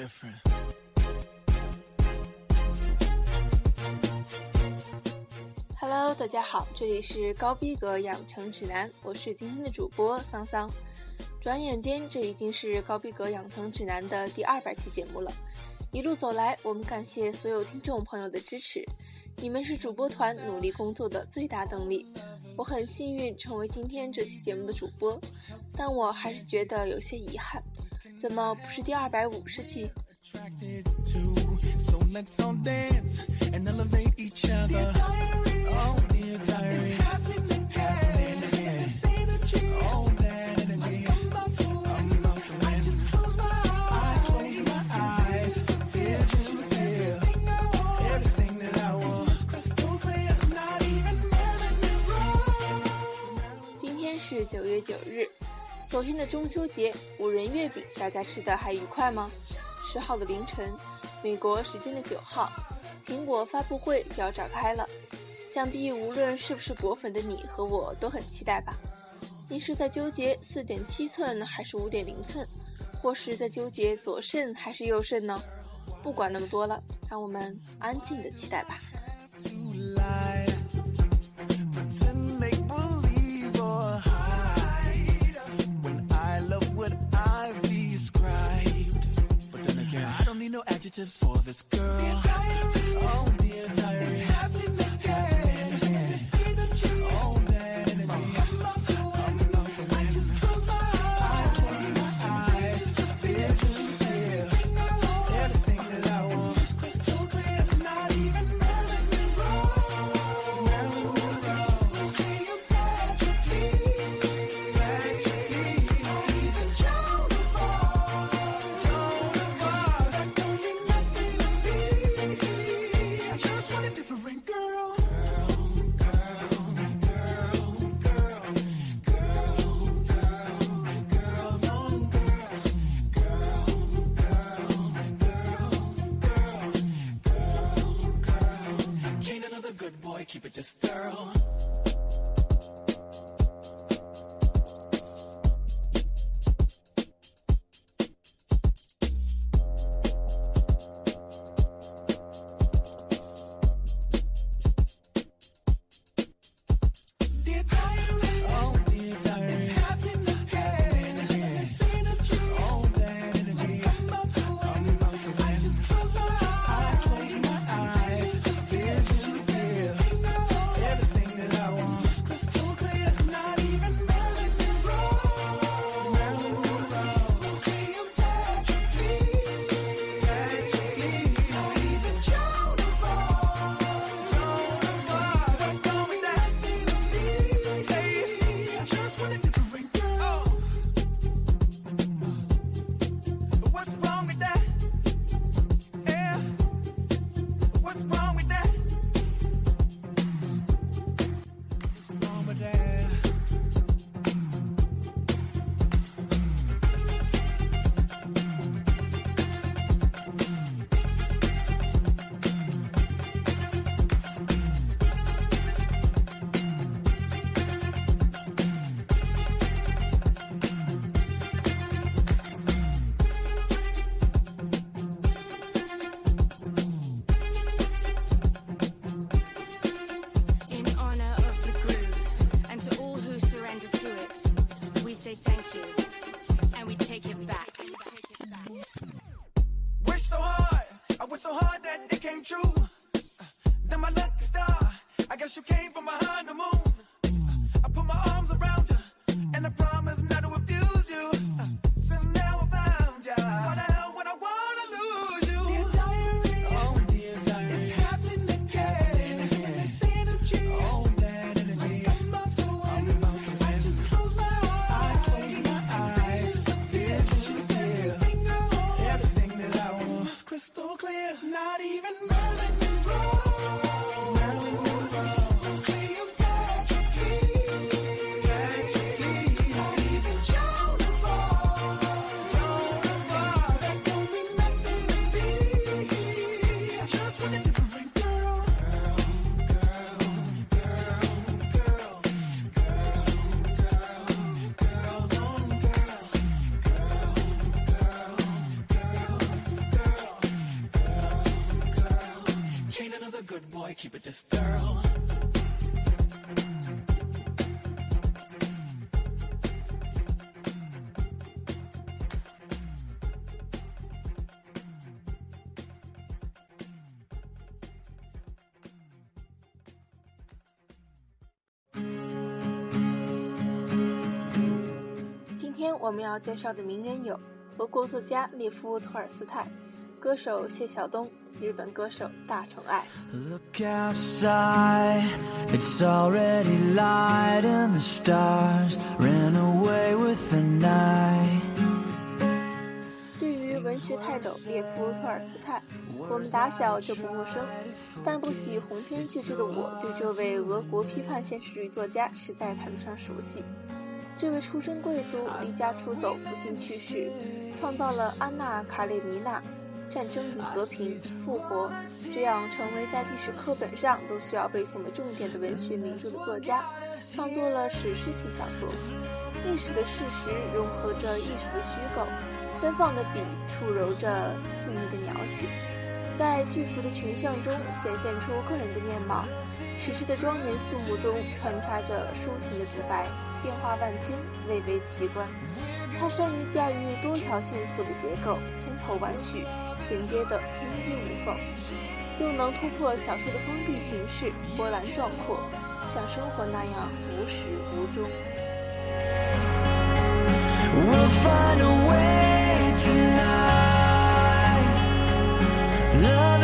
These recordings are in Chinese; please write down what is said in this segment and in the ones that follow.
different. Hello，大家好，这里是高逼格养成指南，我是今天的主播桑桑。转眼间，这已经是高逼格养成指南的第二百期节目了。一路走来，我们感谢所有听众朋友的支持，你们是主播团努力工作的最大动力。我很幸运成为今天这期节目的主播，但我还是觉得有些遗憾，怎么不是第二百五十期？今天是九月九日，昨天的中秋节，五仁月饼大家吃的还愉快吗？十号的凌晨，美国时间的九号，苹果发布会就要展开了。想必无论是不是果粉的你和我都很期待吧？你是在纠结四点七寸还是五点零寸，或是在纠结左肾还是右肾呢？不管那么多了，让我们安静的期待吧。Adjectives for this girl. Dear diary, oh dear diary. 我们要介绍的名人有俄国作家列夫·托尔斯泰、歌手谢晓东、日本歌手大宠爱。Look outside, it's already light and the stars ran away with the night. 对于文学泰斗列夫·托尔斯泰，我们打小就不陌生，但不喜鸿篇巨制的我，对这位俄国批判现实主义作家实在谈不上熟悉。这位出身贵族，离家出走，不幸去世，创造了《安娜·卡列尼娜》《战争与和平》《复活》这样成为在历史课本上都需要背诵的重点的文学名著的作家，创作了史诗体小说，历史的事实融合着艺术的虚构。奔放的笔触揉着细腻的描写，在巨幅的群像中显现出个人的面貌。史诗的庄严肃穆中穿插着抒情的独白，变化万千，蔚为奇观。他善于驾驭多条线索的结构，千头万绪，衔接的天衣无缝，又能突破小说的封闭形式，波澜壮阔，像生活那样无始无终。Find a way tonight. Love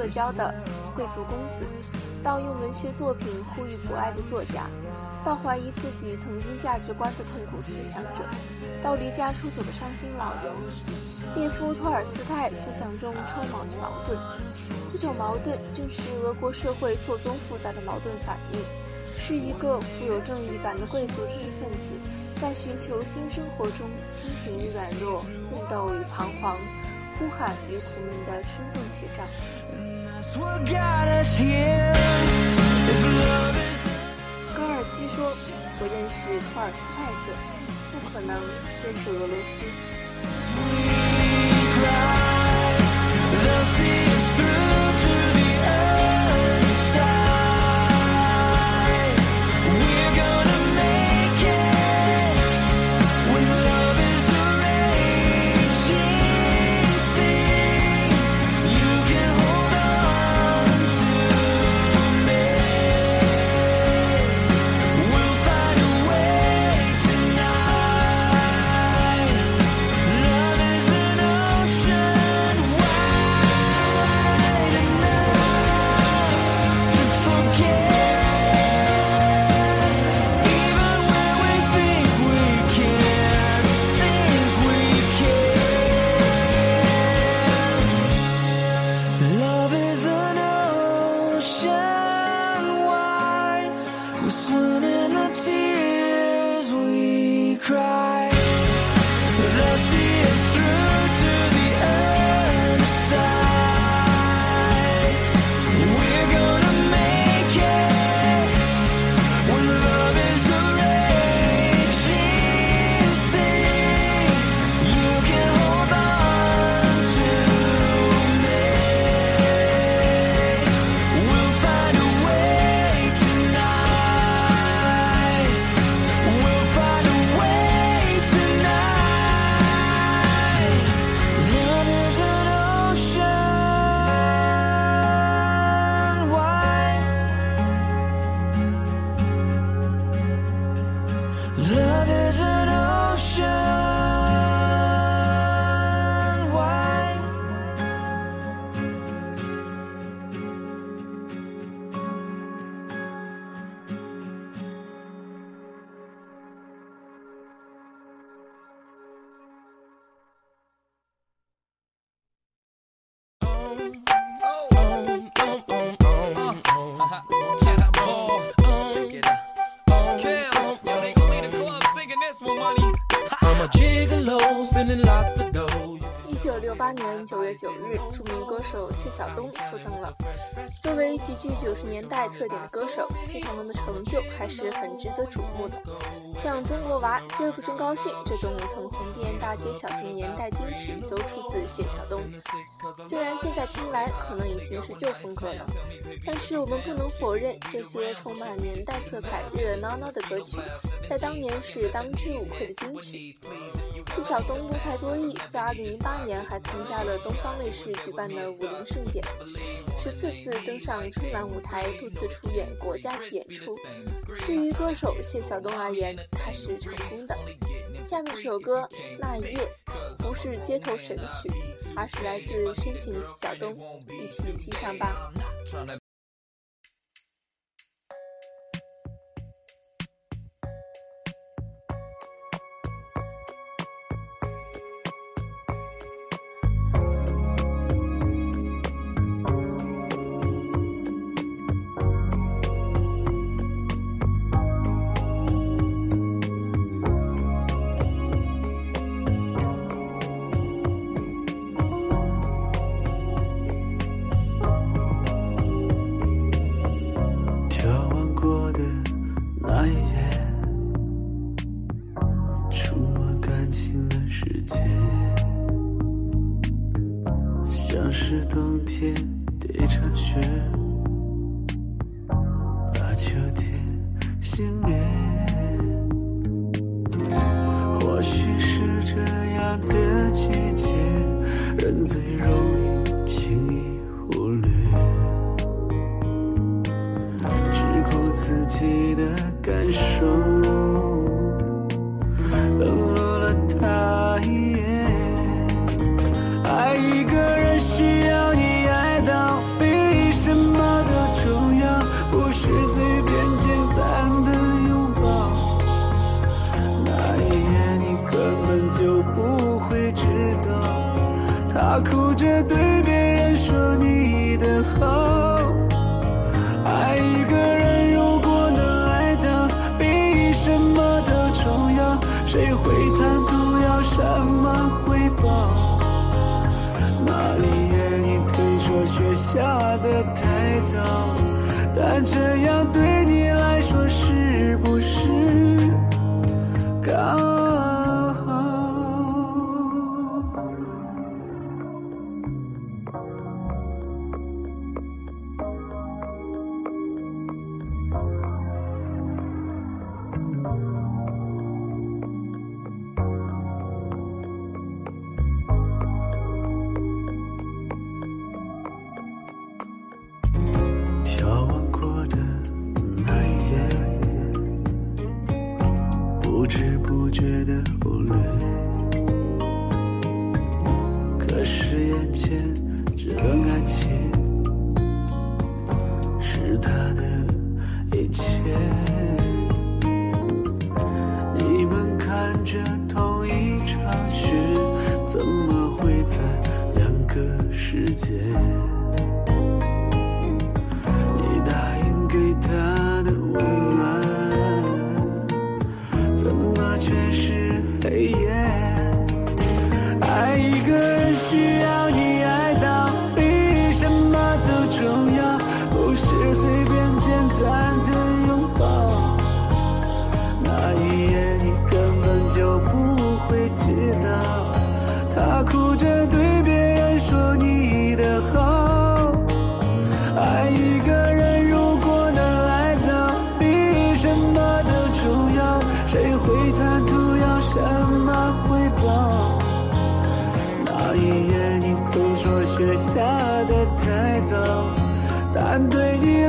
社交的贵族公子，到用文学作品呼吁博爱的作家，到怀疑自己曾经价值观的痛苦思想者，到离家出走的伤心老人。列夫·托尔斯泰思想中充满着矛盾，这种矛盾正是俄国社会错综复杂的矛盾反应，是一个富有正义感的贵族知识分子在寻求新生活中清醒与软弱、奋斗与彷徨。呼喊与苦命的生动写照。高尔基说我认识托尔斯泰者不可能认识俄罗斯。We sea us through isn't 东出生了。作为极具九十年代特点的歌手，谢晓东的成就还是很值得瞩目的。像《中国娃》《今儿个真高兴》这种曾红遍大街小巷的年代金曲，都出自谢晓东。虽然现在听来可能已经是旧风格了，但是我们不能否认，这些充满年代色彩、热热闹闹的歌曲，在当年是当之无愧的金曲。谢晓东多才多艺，在2008年还参加了东方卫视举办的武林盛典，十四次登上春晚舞台，多次出演国家级演出。对于歌手谢晓东而言，他是成功的。下面这首歌《那一夜》不是街头神曲，而是来自深情的谢晓东，一起欣赏吧。或许是这样的季节，人最容易轻易忽略。只顾自己的感受，谁会贪图要什么回报？那一夜你推说雪下的太早，但这样对你来说是不是刚眼前这段感情，是他的一切。你们看着同一场雪，怎么会在两个世界？会知道，他哭着对别人说你的好。爱一个人，如果能爱到比什么都重要，谁会贪图要什么回报？那一夜你会说雪下的太早，但对你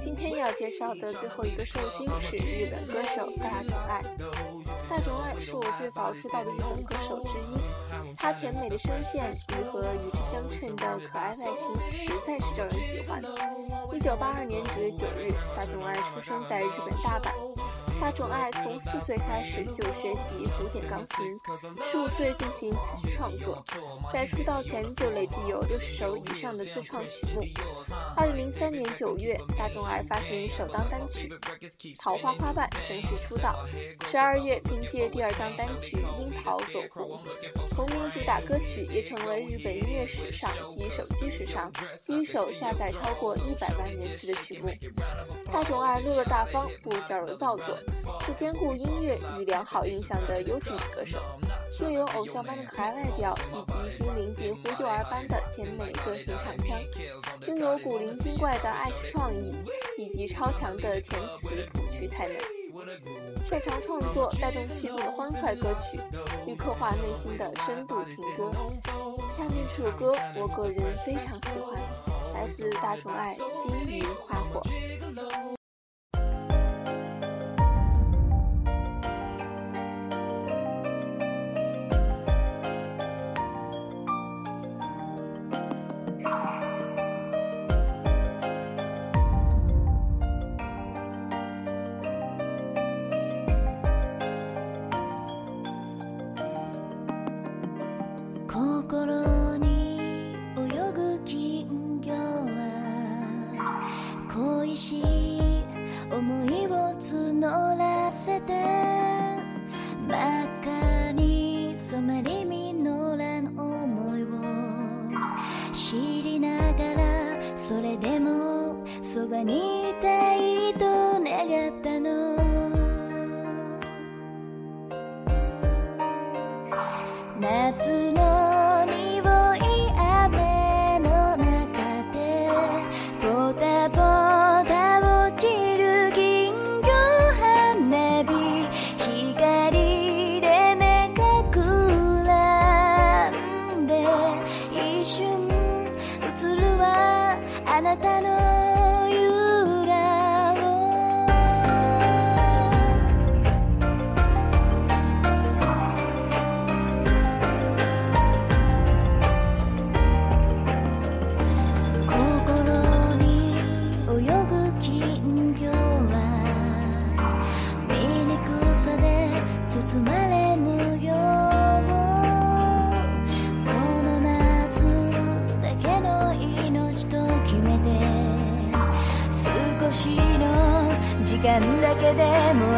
今天要介绍的最后一个寿星是日本歌手大冢爱。大冢爱是我最早知道的日本歌手之一，她甜美的声线与和与之相称的可爱外形，实在是招人喜欢。一九八二年九月九日，大冢爱出生在日本大阪。大冢爱从四岁开始就学习古典钢琴，十五岁进行词曲创作，在出道前就累计有六十首以上的自创曲目。二零零三年九月，大冢爱发行首张单曲《桃花花瓣》正式出道。十二月，凭借第二张单曲《樱桃》走红，同名主打歌曲也成为日本音乐史上及手机史上第一首下载超过一百万人次的曲目。大冢爱落落大方，不矫揉造作。是兼顾音乐与良好印象的优质女歌手，拥有偶像般的可爱外表，以及心灵近乎幼儿般的甜美个性唱腔，拥有古灵精怪的爱式创意，以及超强的填词谱曲才能，擅长创作带动气氛的欢快歌曲，与刻画内心的深度情歌。下面这首歌，我个人非常喜欢，来自大众爱《金鱼花火》。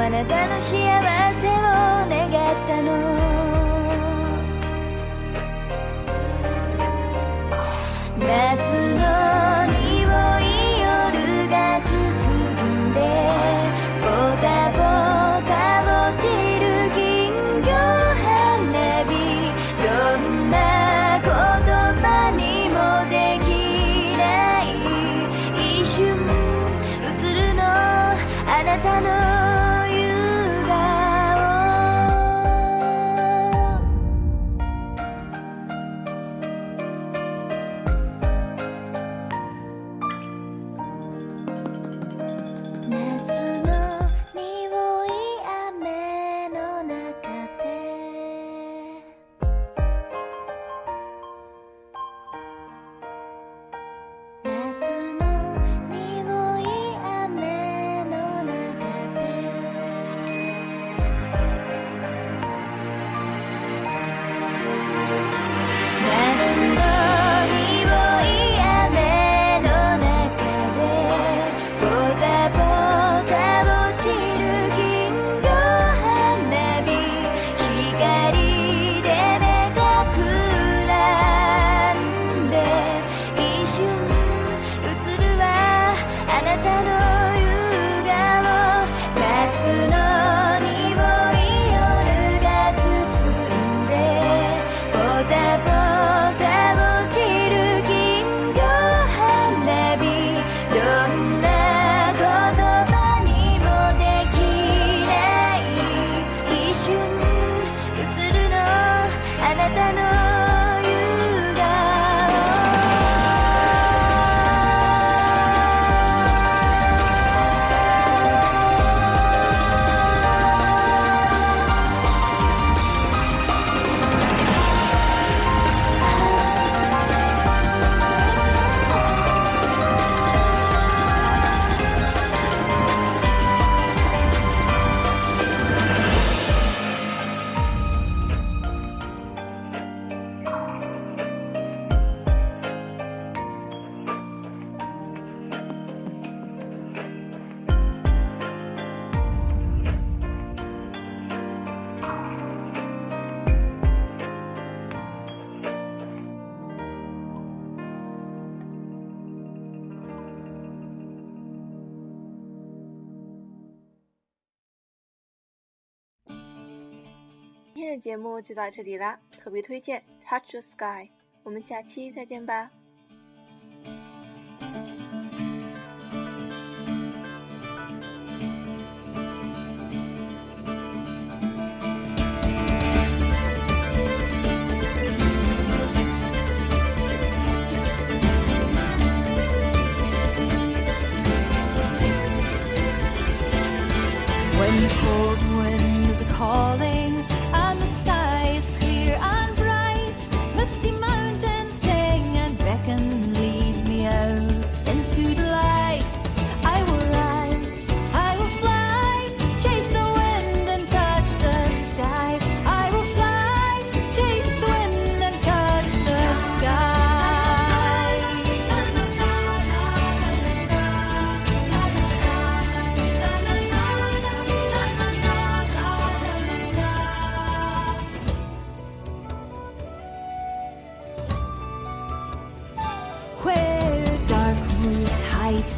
あなたの幸せを願ったの节目就到这里啦特别推荐 touch the sky 我们下期再见吧。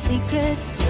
secrets.